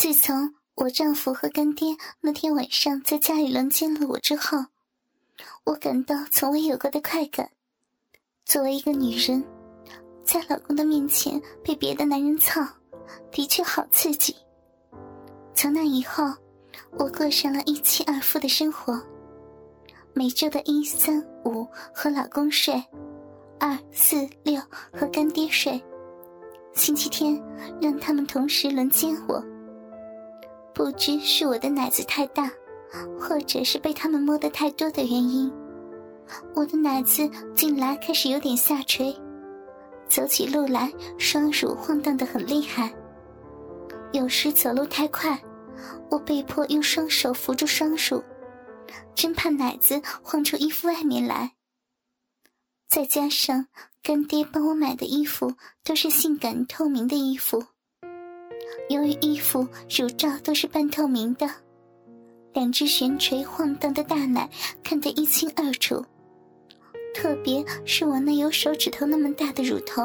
自从我丈夫和干爹那天晚上在家里轮奸了我之后，我感到从未有过的快感。作为一个女人，在老公的面前被别的男人操，的确好刺激。从那以后，我过上了一妻二夫的生活。每周的一、三、五和老公睡，二、四、六和干爹睡。星期天让他们同时轮奸我。不知是我的奶子太大，或者是被他们摸得太多的原因，我的奶子近来开始有点下垂，走起路来双乳晃荡的很厉害。有时走路太快，我被迫用双手扶住双乳。真怕奶子晃出衣服外面来。再加上干爹帮我买的衣服都是性感透明的衣服，由于衣服乳罩都是半透明的，两只悬垂晃荡的大奶看得一清二楚。特别是我那有手指头那么大的乳头，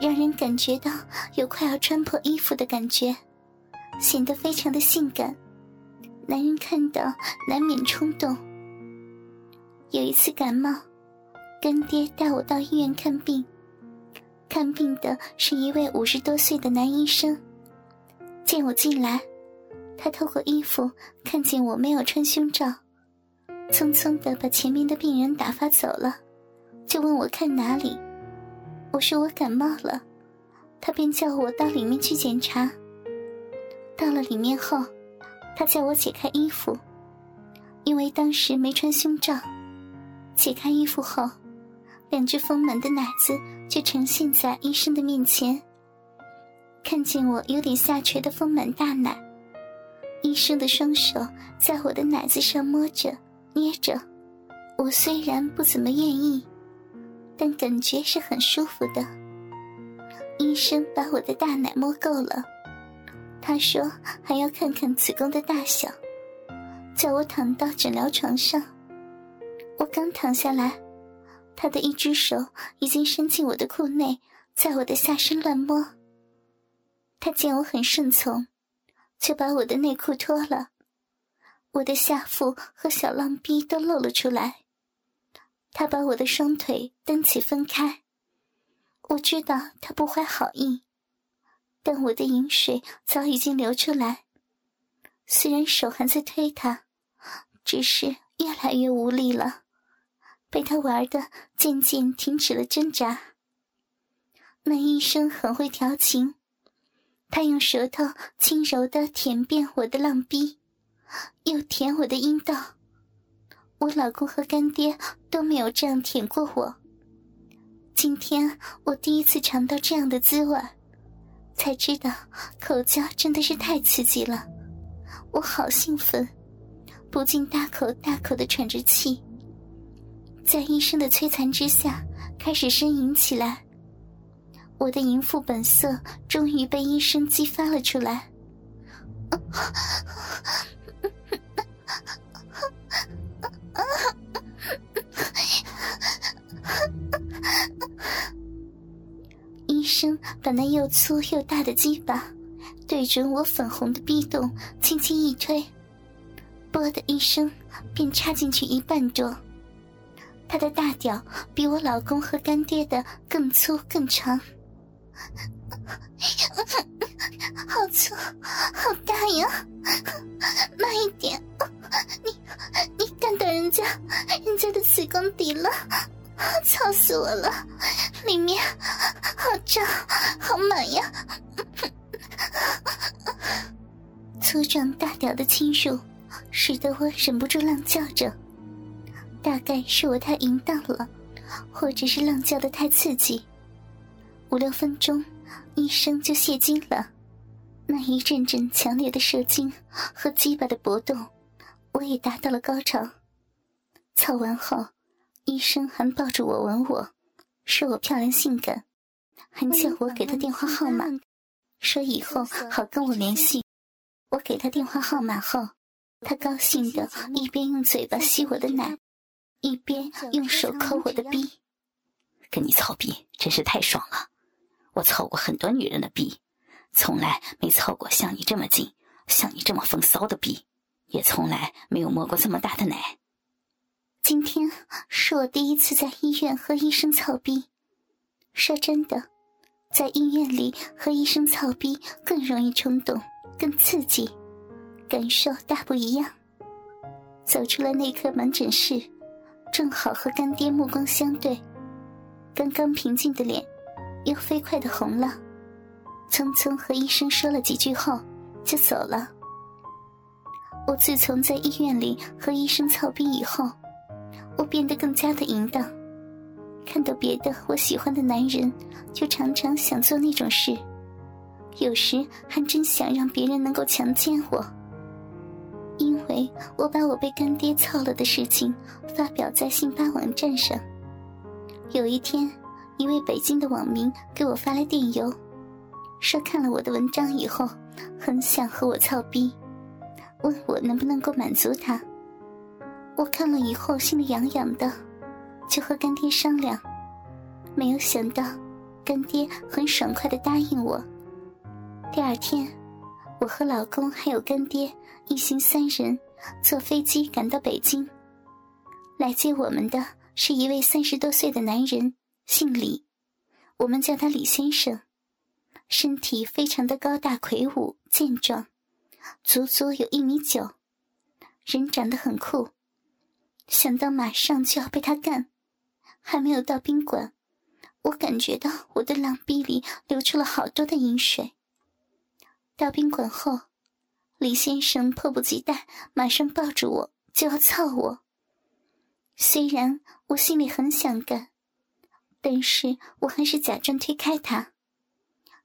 让人感觉到有快要穿破衣服的感觉，显得非常的性感。男人看到难免冲动。有一次感冒，干爹带我到医院看病，看病的是一位五十多岁的男医生。见我进来，他透过衣服看见我没有穿胸罩，匆匆的把前面的病人打发走了，就问我看哪里。我说我感冒了，他便叫我到里面去检查。到了里面后。他叫我解开衣服，因为当时没穿胸罩。解开衣服后，两只丰满的奶子就呈现在医生的面前。看见我有点下垂的丰满大奶，医生的双手在我的奶子上摸着、捏着。我虽然不怎么愿意，但感觉是很舒服的。医生把我的大奶摸够了。他说还要看看子宫的大小，叫我躺到诊疗床上。我刚躺下来，他的一只手已经伸进我的裤内，在我的下身乱摸。他见我很顺从，就把我的内裤脱了，我的下腹和小浪逼都露了出来。他把我的双腿蹬起分开，我知道他不怀好意。但我的饮水早已经流出来，虽然手还在推他，只是越来越无力了，被他玩的渐渐停止了挣扎。那医生很会调情，他用舌头轻柔的舔遍我的浪逼，又舔我的阴道。我老公和干爹都没有这样舔过我，今天我第一次尝到这样的滋味。才知道口交真的是太刺激了，我好兴奋，不禁大口大口的喘着气。在医生的摧残之下，开始呻吟起来。我的淫妇本色终于被医生激发了出来。医生把那又粗又大的鸡巴对准我粉红的逼洞，轻轻一推，啵的一声便插进去一半多。他的大屌比我老公和干爹的更粗更长，好粗好大呀！慢一点，你你干到人家人家的子宫底了。操死我了！里面好胀，好满呀！粗壮大屌的侵入，使得我忍不住浪叫着。大概是我太淫荡了，或者是浪叫的太刺激。五六分钟，医生就泄精了。那一阵阵强烈的射精和鸡巴的搏动，我也达到了高潮。操完后。医生还抱着我吻我，说我漂亮性感，还叫我给他电话号码，说以后好跟我联系。我给他电话号码后，他高兴的一边用嘴巴吸我的奶，一边用手抠我的逼。跟你操逼真是太爽了，我操过很多女人的逼，从来没操过像你这么紧、像你这么风骚的逼，也从来没有摸过这么大的奶。今天是我第一次在医院和医生操逼。说真的，在医院里和医生操逼更容易冲动，更刺激，感受大不一样。走出了内科门诊室，正好和干爹目光相对，刚刚平静的脸又飞快的红了。匆匆和医生说了几句后，就走了。我自从在医院里和医生操逼以后，我变得更加的淫荡。看到别的我喜欢的男人，就常常想做那种事，有时还真想让别人能够强奸我。因为我把我被干爹操了的事情发表在信吧网站上，有一天，一位北京的网民给我发来电邮。说看了我的文章以后，很想和我操逼，问我能不能够满足他。我看了以后心里痒痒的，就和干爹商量。没有想到，干爹很爽快的答应我。第二天，我和老公还有干爹一行三人坐飞机赶到北京。来接我们的是一位三十多岁的男人，姓李，我们叫他李先生。身体非常的高大魁梧健壮，足足有一米九，人长得很酷。想到马上就要被他干，还没有到宾馆，我感觉到我的狼逼里流出了好多的饮水。到宾馆后，李先生迫不及待，马上抱住我就要操我。虽然我心里很想干，但是我还是假装推开他。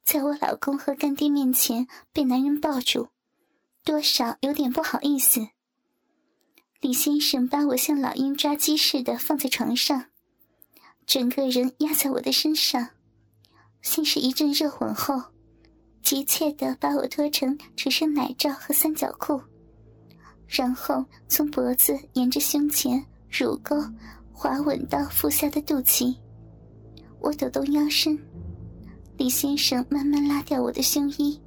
在我老公和干爹面前被男人抱住，多少有点不好意思。李先生把我像老鹰抓鸡似的放在床上，整个人压在我的身上，先是一阵热吻后，急切地把我脱成只剩奶罩和三角裤，然后从脖子沿着胸前、乳沟滑吻到腹下的肚脐。我抖动腰身。李先生慢慢拉掉我的胸衣，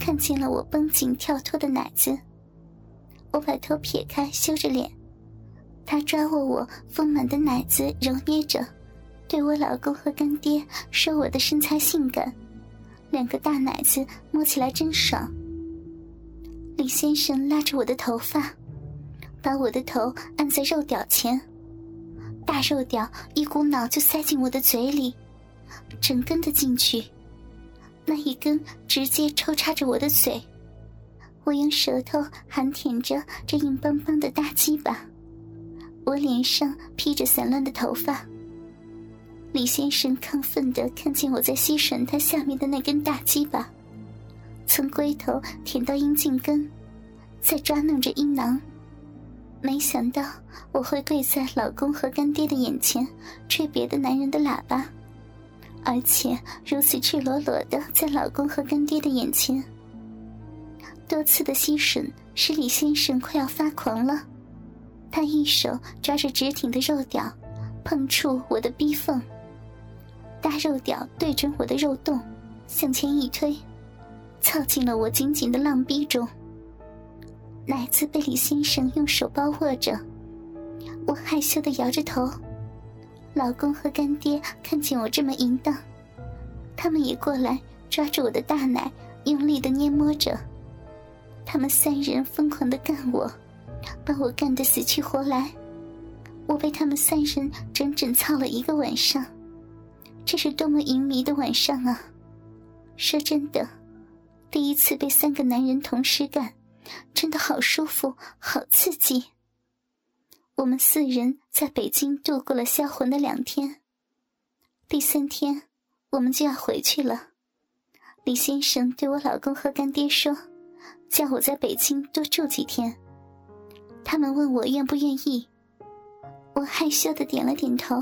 看见了我绷紧跳脱的奶子。我把头撇开，羞着脸。他抓握我丰满的奶子，揉捏着，对我老公和干爹说：“我的身材性感，两个大奶子摸起来真爽。”李先生拉着我的头发，把我的头按在肉屌前，大肉屌一股脑就塞进我的嘴里。整根的进去，那一根直接抽插着我的嘴，我用舌头含舔着这硬邦邦的大鸡巴，我脸上披着散乱的头发。李先生亢奋的看见我在吸吮他下面的那根大鸡巴，从龟头舔到阴茎根，在抓弄着阴囊，没想到我会跪在老公和干爹的眼前吹别的男人的喇叭。而且如此赤裸裸的在老公和干爹的眼前，多次的吸吮使李先生快要发狂了。他一手抓着直挺的肉屌，碰触我的逼缝，大肉屌对准我的肉洞，向前一推，凑进了我紧紧的浪逼中。奶子被李先生用手包握着，我害羞的摇着头。老公和干爹看见我这么淫荡，他们也过来抓住我的大奶，用力的捏摸着。他们三人疯狂的干我，把我干得死去活来。我被他们三人整整操了一个晚上，这是多么淫靡的晚上啊！说真的，第一次被三个男人同时干，真的好舒服，好刺激。我们四人在北京度过了销魂的两天。第三天，我们就要回去了。李先生对我老公和干爹说：“叫我在北京多住几天。”他们问我愿不愿意，我害羞的点了点头。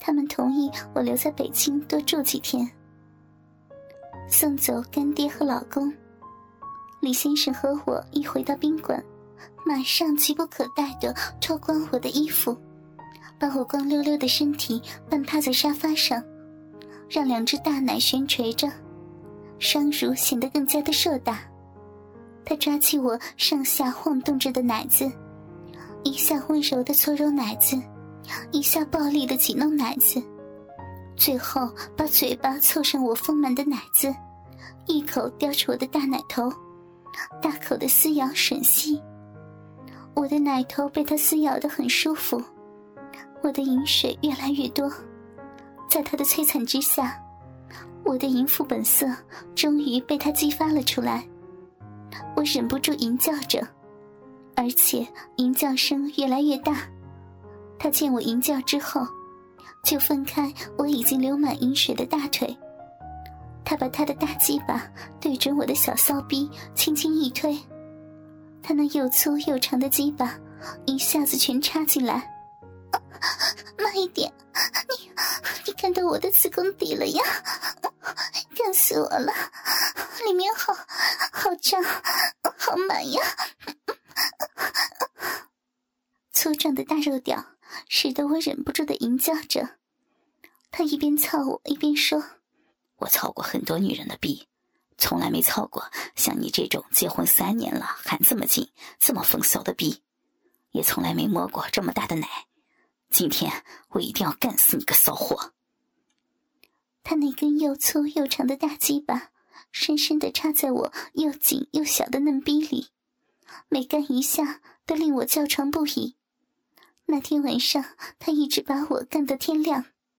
他们同意我留在北京多住几天。送走干爹和老公，李先生和我一回到宾馆。马上急不可待的脱光我的衣服，把我光溜溜的身体半趴在沙发上，让两只大奶悬垂着，双乳显得更加的硕大。他抓起我上下晃动着的奶子，一下温柔的搓揉奶子，一下暴力的挤弄奶子，最后把嘴巴凑上我丰满的奶子，一口叼住我的大奶头，大口的撕咬吮吸。我的奶头被他撕咬的很舒服，我的饮水越来越多，在他的摧残之下，我的淫妇本色终于被他激发了出来。我忍不住淫叫着，而且淫叫声越来越大。他见我淫叫之后，就分开我已经流满淫水的大腿，他把他的大鸡巴对准我的小骚逼，轻轻一推。他那又粗又长的鸡巴一下子全插进来，慢一点，你你看到我的子宫底了呀？干死我了！里面好好胀，好满呀！粗壮的大肉屌使得我忍不住的淫叫着。他一边操我一边说：“我操过很多女人的逼。”从来没操过像你这种结婚三年了还这么紧、这么风骚的逼，也从来没摸过这么大的奶。今天我一定要干死你个骚货！他那根又粗又长的大鸡巴深深的插在我又紧又小的嫩逼里，每干一下都令我叫床不已。那天晚上，他一直把我干到天亮。